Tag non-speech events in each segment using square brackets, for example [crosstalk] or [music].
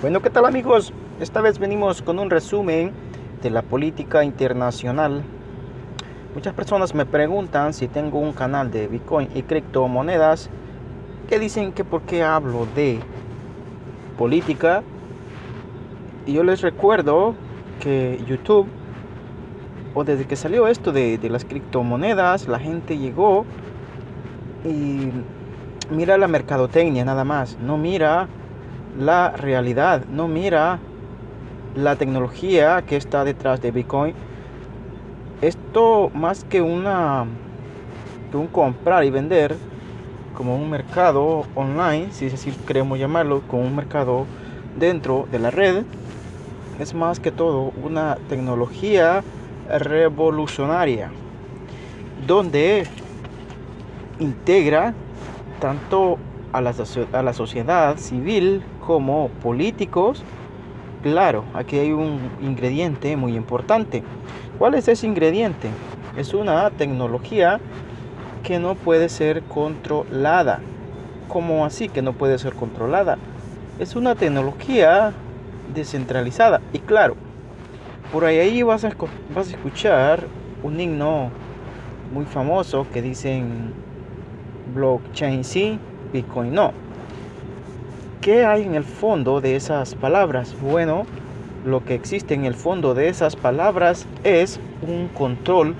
Bueno, ¿qué tal amigos? Esta vez venimos con un resumen de la política internacional. Muchas personas me preguntan si tengo un canal de Bitcoin y criptomonedas que dicen que por qué hablo de política. Y yo les recuerdo que YouTube, o desde que salió esto de, de las criptomonedas, la gente llegó y mira la mercadotecnia nada más, no mira la realidad, no mira la tecnología que está detrás de Bitcoin. Esto más que una un comprar y vender como un mercado online, si así queremos llamarlo, como un mercado dentro de la red, es más que todo una tecnología revolucionaria donde integra tanto a la, a la sociedad civil como políticos, claro, aquí hay un ingrediente muy importante. ¿Cuál es ese ingrediente? Es una tecnología que no puede ser controlada. ¿Cómo así que no puede ser controlada? Es una tecnología descentralizada. Y claro, por ahí vas a, vas a escuchar un himno muy famoso que dicen blockchain sí, Bitcoin no. ¿Qué hay en el fondo de esas palabras? Bueno, lo que existe en el fondo de esas palabras es un control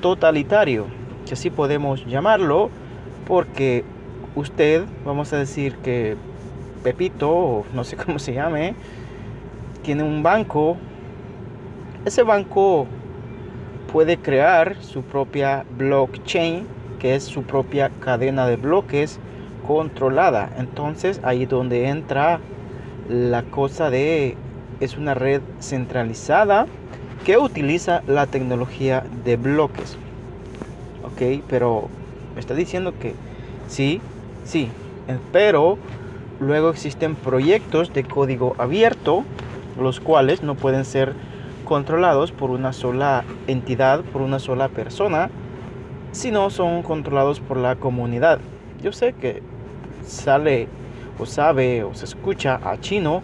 totalitario, que así podemos llamarlo, porque usted, vamos a decir que Pepito, o no sé [laughs] cómo se llame, tiene un banco. Ese banco puede crear su propia blockchain que es su propia cadena de bloques controlada. Entonces ahí donde entra la cosa de es una red centralizada que utiliza la tecnología de bloques. Ok, pero me está diciendo que sí, sí, pero luego existen proyectos de código abierto, los cuales no pueden ser controlados por una sola entidad, por una sola persona, si no son controlados por la comunidad. Yo sé que sale o sabe o se escucha a chino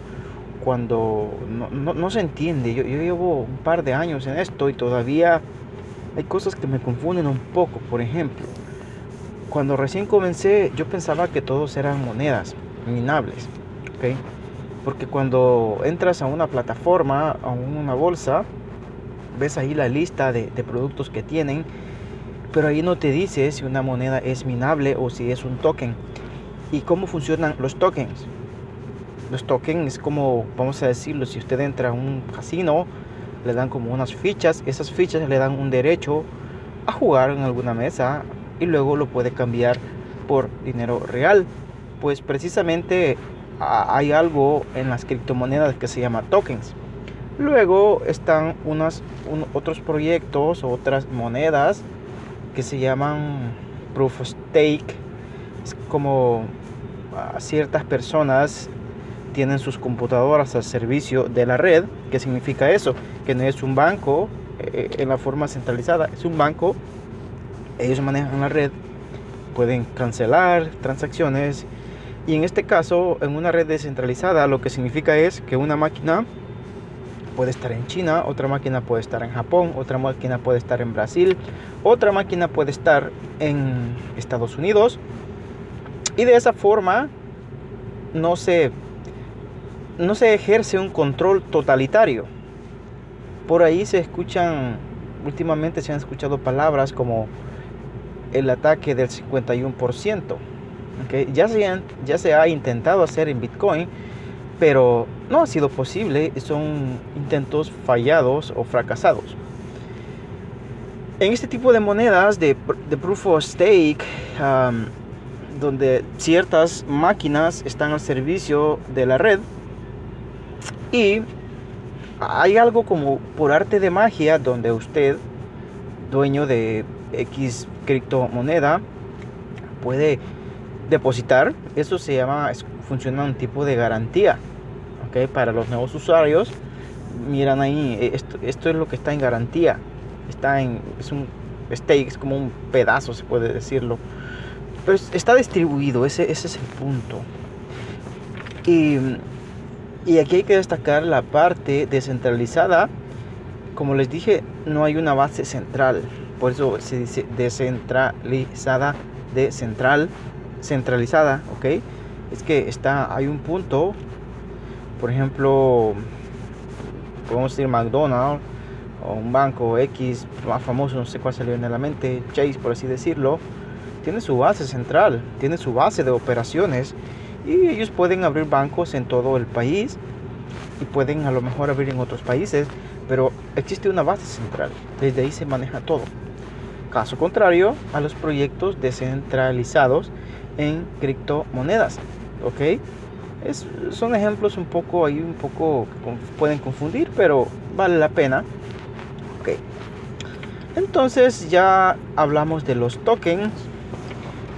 cuando no, se entiende. Yo, yo, llevo un par de años en esto y todavía hay cosas que me confunden un poco. Por ejemplo, cuando recién comencé yo pensaba que todos eran monedas minables. Porque cuando entras a una plataforma, a una bolsa, ves ahí la lista de, de productos que tienen pero ahí no te dice si una moneda es minable o si es un token. ¿Y cómo funcionan los tokens? Los tokens es como, vamos a decirlo, si usted entra a un casino, le dan como unas fichas, esas fichas le dan un derecho a jugar en alguna mesa y luego lo puede cambiar por dinero real. Pues precisamente hay algo en las criptomonedas que se llama tokens. Luego están unas, otros proyectos, otras monedas que se llaman proof of stake. Es como ciertas personas tienen sus computadoras al servicio de la red. ¿Qué significa eso? Que no es un banco eh, en la forma centralizada, es un banco. Ellos manejan la red, pueden cancelar transacciones. Y en este caso, en una red descentralizada, lo que significa es que una máquina puede estar en China, otra máquina puede estar en Japón, otra máquina puede estar en Brasil, otra máquina puede estar en Estados Unidos. Y de esa forma no se, no se ejerce un control totalitario. Por ahí se escuchan, últimamente se han escuchado palabras como el ataque del 51%. ¿okay? Ya, se ya se ha intentado hacer en Bitcoin pero no ha sido posible, son intentos fallados o fracasados. En este tipo de monedas de, proof of stake, donde ciertas máquinas están al servicio de la red y hay algo como por arte de magia donde usted, dueño de X criptomoneda, puede depositar. Eso se llama, funciona un tipo de garantía para los nuevos usuarios, miran ahí, eh, esto, esto es lo que está en garantía. Está en, es un stake, es como un pedazo, se puede decirlo. Pero está distribuido, ese, ese es el punto. Y Y aquí hay que destacar la parte descentralizada. Como les dije, no hay una base central. Por eso se dice descentralizada, de central, centralizada, ¿ok? Es que está, hay un punto, por ejemplo, podemos decir McDonald's o un banco X más famoso, no sé cuál salió en la mente, Chase por así decirlo, tiene su base central, tiene su base de operaciones y ellos pueden abrir bancos en todo el país y pueden a lo mejor abrir en otros países, pero existe una base central, desde ahí se maneja todo. Caso contrario a los proyectos descentralizados en criptomonedas, ¿ok? Es, son ejemplos un poco ahí, un poco pueden confundir, pero vale la pena. Ok. Entonces ya hablamos de los tokens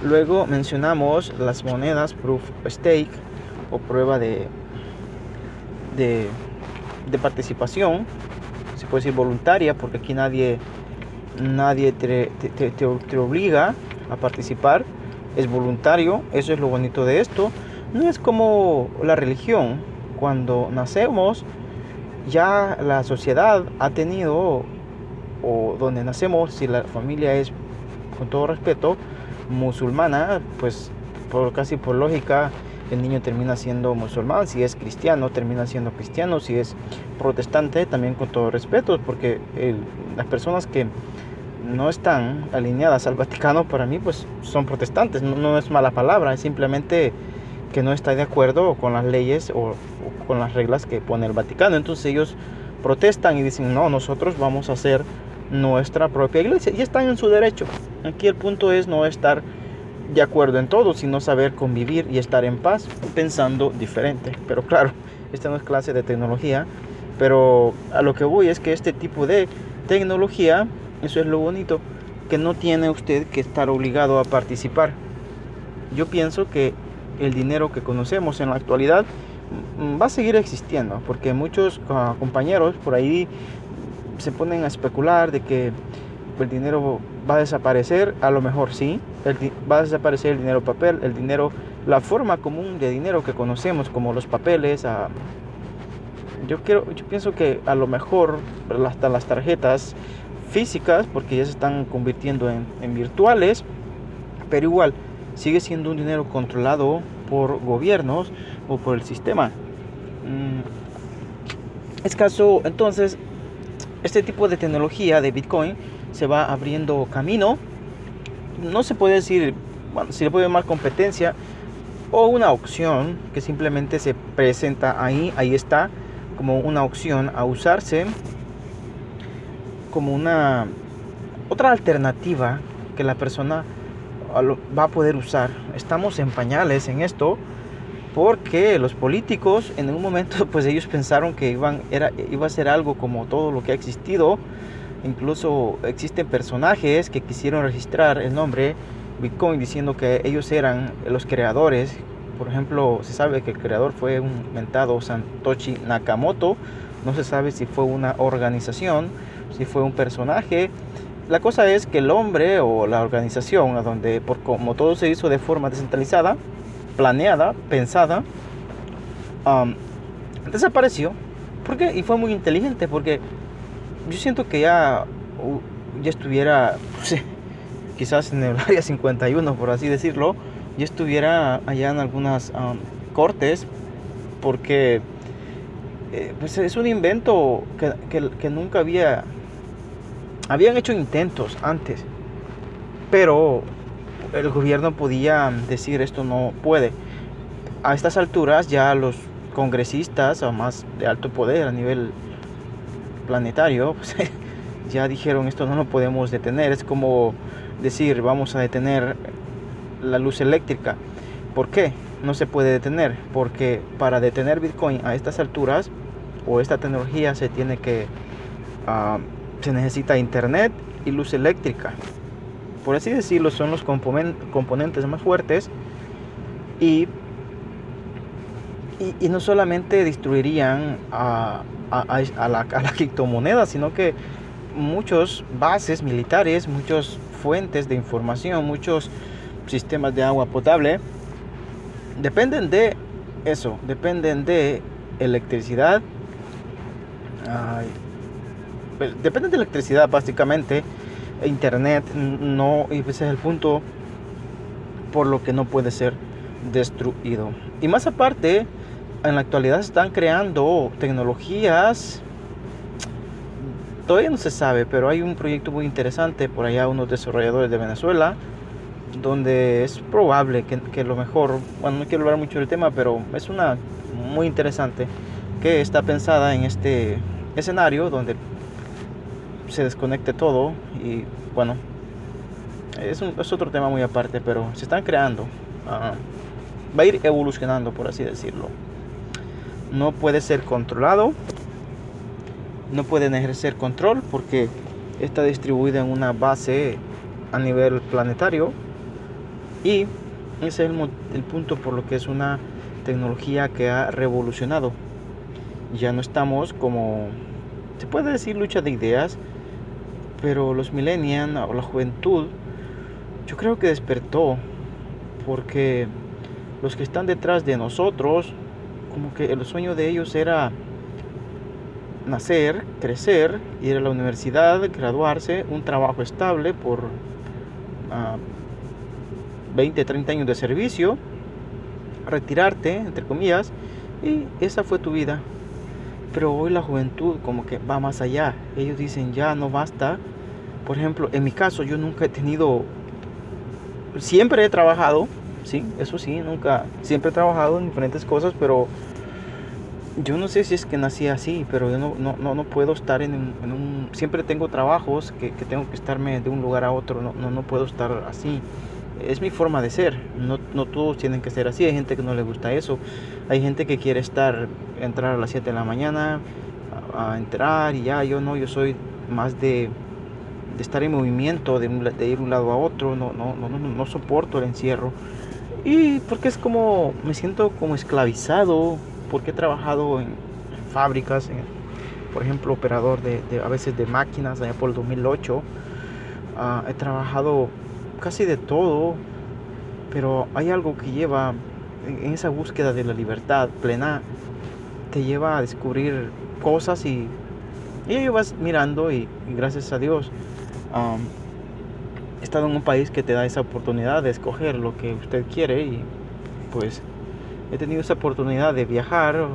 Luego mencionamos las monedas Proof of Stake o prueba de, de, participación. Se puede decir voluntaria porque aquí nadie, nadie te, te, obliga a participar. Es voluntario, eso es lo bonito de esto. No es como la religión. Cuando nacemos, ya la sociedad ha tenido, o donde nacemos, si la familia es, con todo respeto, musulmana, pues por casi por lógica el niño termina siendo musulmán, si es cristiano termina siendo cristiano, si es protestante también con todo respeto, porque las personas que no están alineadas al Vaticano para mí pues son protestantes, no, es mala palabra, es simplemente que no está de acuerdo con las leyes o, o con las reglas que pone el Vaticano, entonces ellos protestan y dicen no, nosotros vamos a hacer nuestra propia iglesia y están en su derecho. Aquí el punto es no estar de acuerdo en todo, sino saber convivir y estar en paz pensando diferente. Pero claro, esta no es clase de tecnología, pero a lo que voy es que este tipo de tecnología, eso es lo bonito, que no tiene usted que estar obligado a participar. Yo pienso que el dinero que conocemos en la actualidad mm, va a seguir existiendo, porque muchos ah, compañeros por ahí se ponen a especular de que el dinero va a desaparecer, a lo mejor sí, va a desaparecer el dinero papel, el dinero, la forma común de dinero que conocemos, como los papeles. Ah, yo, quiero, yo pienso que a lo mejor hasta las tarjetas físicas, porque ya se están convirtiendo en, virtuales, pero igual sigue siendo un dinero controlado por gobiernos o por el sistema. Mm, es caso, entonces, este tipo de tecnología de Bitcoin se va abriendo camino. No se puede decir, bueno, si le puede llamar competencia o una opción que simplemente se presenta ahí, ahí está, como una opción a usarse, como una otra alternativa que la persona va a poder usar. Estamos en pañales en esto porque los políticos en un momento [laughs] pues ellos pensaron que iban, era, iba a ser algo como todo lo que ha existido. Incluso existen personajes que quisieron registrar el nombre Bitcoin diciendo que ellos eran los creadores. Por ejemplo, se sabe que el creador fue un mentado Santoshi Nakamoto. No se sabe si fue una organización, si fue un personaje. La cosa es que el hombre o la organización, donde por como todo se hizo de forma descentralizada, planeada, pensada, desapareció. ¿Por qué? Y fue muy inteligente porque yo siento que ya, ya estuviera, [laughs] quizás en el área 51, por así decirlo, ya estuviera allá en algunas cortes porque eh, pues es un invento que, que, que nunca había, habían hecho intentos antes, pero el gobierno podía decir esto no puede. A estas alturas ya los congresistas o más de alto poder a nivel planetario [laughs] pues, ya dijeron esto no lo podemos detener. Es como decir vamos a detener la luz eléctrica. ¿Por qué? No se puede detener porque para detener Bitcoin a estas alturas o esta tecnología se tiene que ah, se necesita internet y luz eléctrica por así decirlo, son los componentes más fuertes y, y, no solamente destruirían a, la, criptomoneda, sino que muchos bases militares, muchas fuentes de información, muchos sistemas de agua potable dependen de eso, dependen de electricidad. Pues, depende de electricidad básicamente. Internet no, y ese es el punto por lo que no puede ser destruido. Y más aparte, en la actualidad se están creando tecnologías todavía no se sabe, pero hay un proyecto muy interesante por allá, unos desarrolladores de Venezuela, donde es probable que, que, lo mejor, bueno, no quiero hablar mucho del tema, pero es una muy interesante que está pensada en este escenario donde se desconecte todo y bueno, es, un, es otro tema muy aparte, pero se están creando, uh, va a ir evolucionando, por así decirlo. No puede ser controlado, no pueden ejercer control porque está distribuida en una base a nivel planetario y ese es el, el, punto por lo que es una tecnología que ha revolucionado. Ya no estamos como, se puede decir lucha de ideas, pero los millennials o la juventud, yo creo que despertó porque los que están detrás de nosotros, como que el sueño de ellos era nacer, crecer, ir a la universidad, graduarse, un trabajo estable por 20, 30 años de servicio, retirarte, entre comillas, y esa fue tu vida. Pero hoy la juventud como que va más allá. Ellos dicen, ya no basta. Por ejemplo, en mi caso yo nunca he tenido, siempre he trabajado, sí, eso sí, nunca, siempre he trabajado en diferentes cosas, pero yo no sé si es que nací así, pero yo no, no, no, puedo estar en, un... Siempre tengo trabajos que, que, tengo que estarme de un lugar a otro, no, no, no puedo estar así. Es mi forma de ser, no, no todos tienen que ser así, hay gente que no le gusta eso, hay gente que quiere estar, entrar a las 7 de la mañana, a, entrar y ya, yo no, yo soy más de, de estar en movimiento, de, de, ir de un lado a otro, no, no, no, no soporto el encierro. Y porque es como, me siento como esclavizado, porque he trabajado en, fábricas, por ejemplo, operador de, a veces de máquinas allá por el 2008. Ah, he trabajado casi de todo, pero hay algo que lleva en, esa búsqueda de la libertad plena, te lleva a descubrir cosas y, y vas mirando y, gracias a Dios he estado en un país que te da esa oportunidad de escoger lo que usted quiere y pues he tenido esa oportunidad de viajar,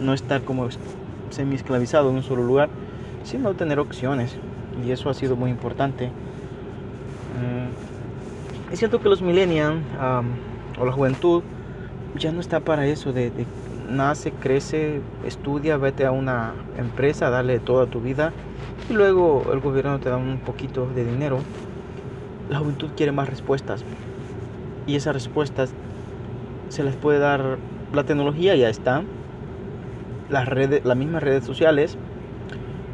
no estar como semi esclavizado en un solo lugar, sino tener opciones. Y eso ha sido muy importante. Es cierto que los millennials o la juventud ya no está para eso de, nace, crece, estudia, vete a una empresa, dale toda tu vida y luego el gobierno te da un poquito de dinero. La juventud quiere más respuestas y esas respuestas se les puede dar la tecnología ya está las redes las mismas redes sociales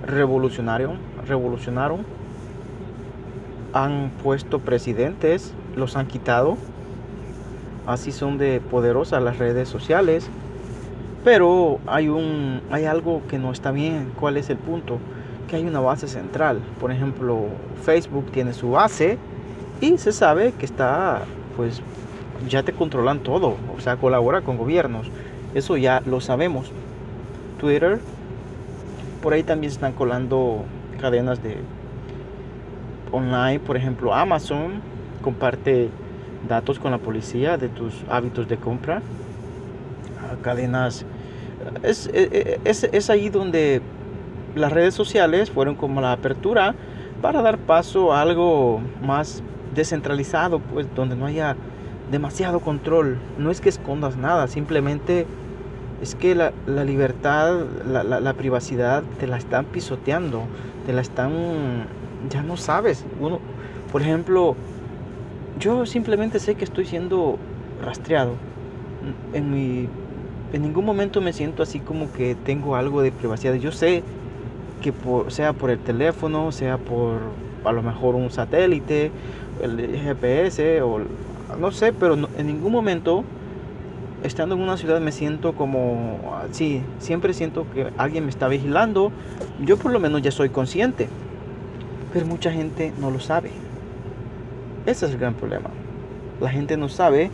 revolucionaron revolucionaron han puesto presidentes los han quitado. Así son de poderosas las redes sociales. Pero hay un hay algo que no está bien. Cuál es el punto que hay una base central. Por ejemplo Facebook tiene su base y se sabe que está pues ya te controlan todo, o sea, colabora con gobiernos. Eso ya lo sabemos. Twitter, por ahí también están colando cadenas de online, por ejemplo, Amazon comparte datos con la policía de tus hábitos de compra. Ah, cadenas es, e, e, es, es ahí donde las redes sociales fueron como la apertura para dar paso a algo más descentralizado, pues donde no haya demasiado control. No es que escondas nada, simplemente es que la, la libertad, la, la, la, privacidad te la están pisoteando, te la están, ya no sabes. Uno, por ejemplo, yo simplemente sé que estoy siendo rastreado. En, mi, en ningún momento me siento así como que tengo algo de privacidad. Yo sé que sea por el teléfono, sea por a lo mejor un satélite, el GPS o no sé, pero en ningún momento estando en una ciudad me siento como, sí, siempre siento que alguien me está vigilando. Yo por lo menos ya soy consciente, pero mucha gente no lo sabe. Ese es el gran problema. La gente no sabe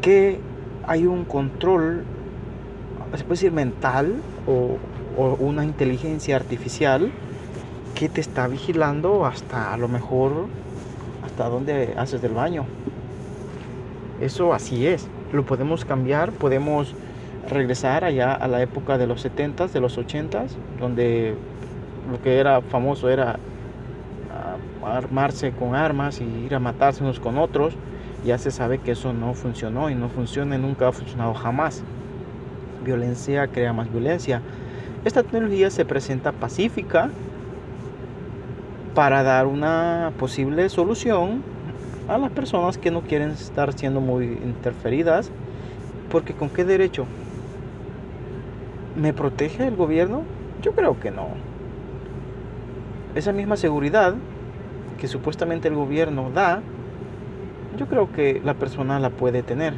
que hay un control, se puede decir mental o, una inteligencia artificial que te está vigilando hasta a lo mejor hasta donde haces del baño. Eso así es. Lo podemos cambiar, podemos regresar allá a la época de los 70s, de los 80s, donde lo que era famoso era armarse con armas y ir a matarse unos con otros. Ya se sabe que eso no funcionó y no funciona y nunca ha funcionado jamás. Violencia crea más violencia. Esta tecnología se presenta pacífica para dar una posible solución a las personas que no quieren estar siendo muy interferidas. Porque con qué derecho? ¿Me protege el gobierno? Yo creo que no. Esa misma seguridad que supuestamente el gobierno da, yo creo que la persona la puede tener.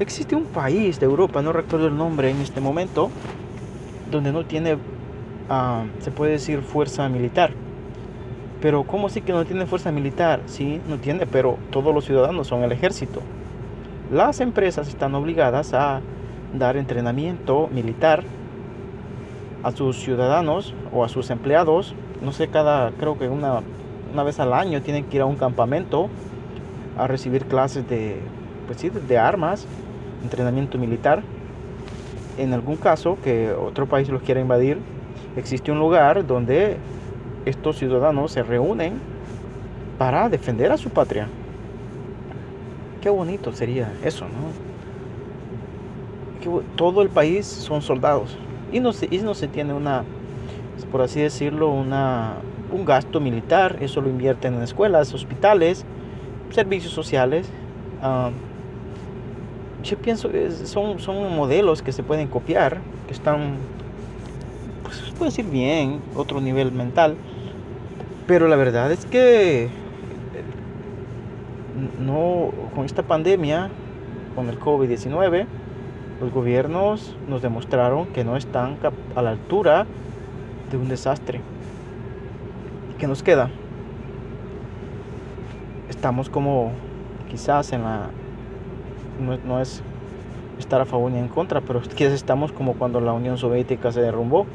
Existe un país de Europa, no recuerdo el nombre en este momento, donde no tiene, ah, se puede decir, fuerza militar. Pero ¿cómo sí que no tiene fuerza militar? Sí, no tiene, pero todos los ciudadanos son el ejército. Las empresas están obligadas a dar entrenamiento militar a sus ciudadanos o a sus empleados. No sé, cada, creo que una, una vez al año tienen que ir a un campamento a recibir clases de, pues sí, de armas, entrenamiento militar. En algún caso que otro país los quiera invadir, existe un lugar donde estos ciudadanos se reúnen para defender a su patria. Qué bonito sería eso, ¿no? todo el país son soldados y no se, no se tiene una, por así decirlo, una, un gasto militar, eso lo invierten en escuelas, hospitales, servicios sociales. Ah, yo pienso que son, son modelos que se pueden copiar, que están, pues puede decir bien, otro nivel mental, pero la verdad es que no, con esta pandemia, con el COVID-19, los gobiernos nos demostraron que no están a la altura de un desastre. ¿Y qué nos queda? Estamos como quizás en la... No, es estar a favor ni en contra, pero quizás estamos como cuando la Unión Soviética se derrumbó,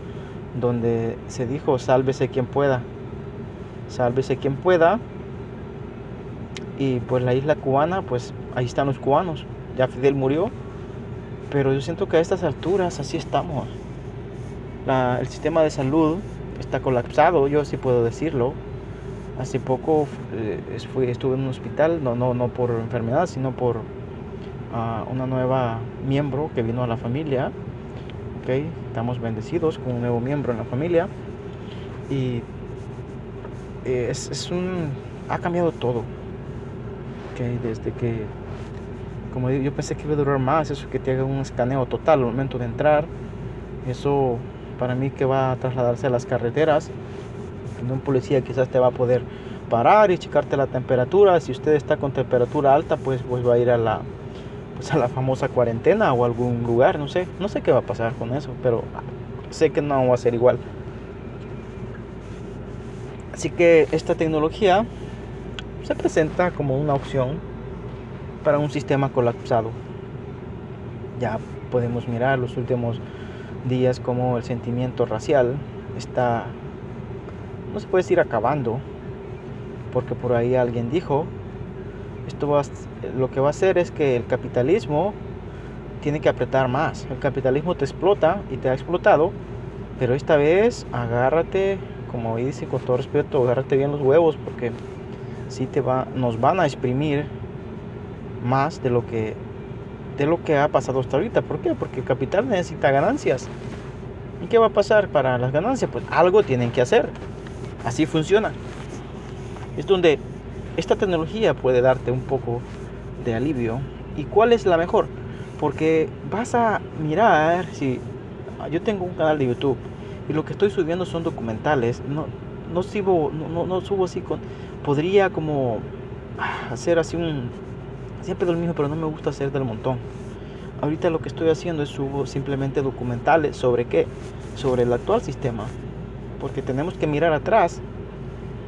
donde se dijo, sálvese quien pueda, sálvese quien pueda, y pues la isla cubana, pues ahí están los cubanos, ya Fidel murió, pero yo siento que a estas alturas así estamos. el sistema de salud está colapsado, yo sí puedo decirlo. Hace poco eh, estuve en un hospital, no, no, no por enfermedad, sino por uh, una nueva miembro que vino a la familia. Okay, estamos bendecidos con un nuevo miembro en la familia. Y eh, es, es, un, ha cambiado todo. Okay, desde que como yo pensé que iba a durar más, eso que te haga un escaneo total al momento de entrar. Eso para mí que va a trasladarse a las carreteras. un policía quizás te va a poder parar y checarte la temperatura. Si usted está con temperatura alta, pues, pues va a ir a la, pues a la famosa cuarentena o algún lugar, no sé. No sé qué va a pasar con eso, pero sé que no va a ser igual. Así que esta tecnología se presenta como una opción para un sistema colapsado. Ya podemos mirar los últimos días como el sentimiento racial está, no se puede decir acabando, porque por ahí alguien dijo, esto va, lo que va a hacer es que el capitalismo tiene que apretar más. El capitalismo te explota y te ha explotado, pero esta vez agárrate, como dice con todo respeto, agárrate bien los huevos porque si te va, nos van a exprimir más de lo que de lo que ha pasado hasta ahorita. ¿Por qué? Porque el capital necesita ganancias. ¿Y qué va a pasar para las ganancias? Pues algo tienen que hacer. Así funciona. Es donde esta tecnología puede darte un poco de alivio. ¿Y cuál es la mejor? Porque vas a mirar, si yo tengo un canal de YouTube y lo que estoy subiendo son documentales, no, no, subo, no, no subo así con... Podría como hacer así un, Siempre lo mismo, pero no me gusta hacer del montón. Ahorita lo que estoy haciendo es subo simplemente documentales sobre qué? Sobre el actual sistema. Porque tenemos que mirar atrás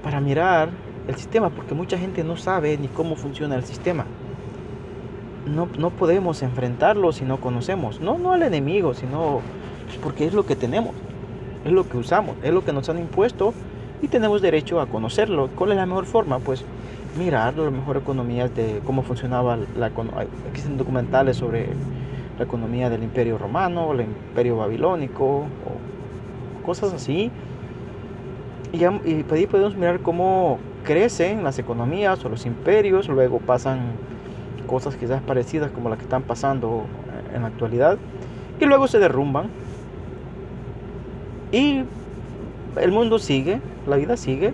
para mirar el sistema, porque mucha gente no sabe ni cómo funciona el sistema. no, no podemos enfrentarlo si no conocemos. No, no al enemigo, sino porque es lo que tenemos, es lo que usamos, es lo que nos han impuesto y tenemos derecho a conocerlo. ¿Cuál es la mejor forma? Pues mirar las mejores economías de cómo funcionaba la. Existen documentales sobre la economía del imperio romano, el imperio babilónico, o cosas así. Y, ya, ahí podemos mirar cómo crecen las economías o los imperios, luego pasan cosas quizás parecidas como las que están pasando en la actualidad, y luego se derrumban. Y el mundo sigue, la vida sigue.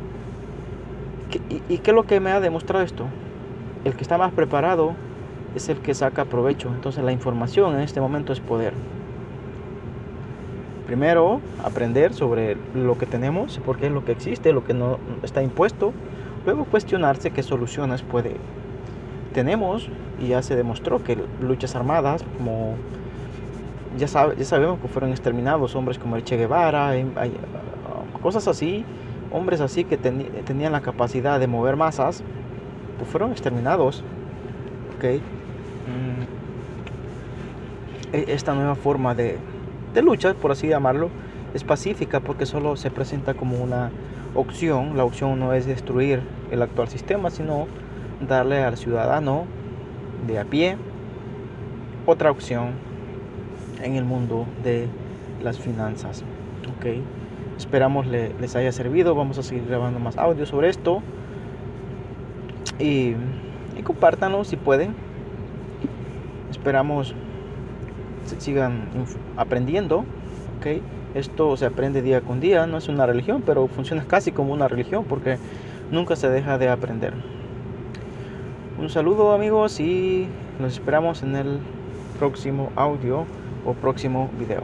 ¿Y, qué es lo que me ha demostrado esto? El que está más preparado es el que saca provecho. Entonces la información en este momento es poder. Primero, aprender sobre lo que tenemos, porque es lo que existe, lo que no está impuesto. Luego cuestionarse qué soluciones puede. Tenemos, y ya se demostró que luchas armadas, como ya, sabemos que fueron exterminados hombres como el Che Guevara, hay, cosas así, hombres así que tenían la capacidad de mover masas, pues fueron exterminados. Okay. Mm. E, esta nueva forma de, de lucha, por así llamarlo, es pacífica porque solo se presenta como una opción. La opción no es destruir el actual sistema, sino darle al ciudadano de a pie otra opción en el mundo de las finanzas. Okay. Esperamos les haya servido. Vamos a seguir grabando más audio sobre esto. Y, y compártanlo si pueden. Esperamos sigan aprendiendo. Okay. Esto se aprende día con día. No es una religión, pero funciona casi como una religión porque nunca se deja de aprender. Un saludo amigos y nos esperamos en el próximo audio o próximo video.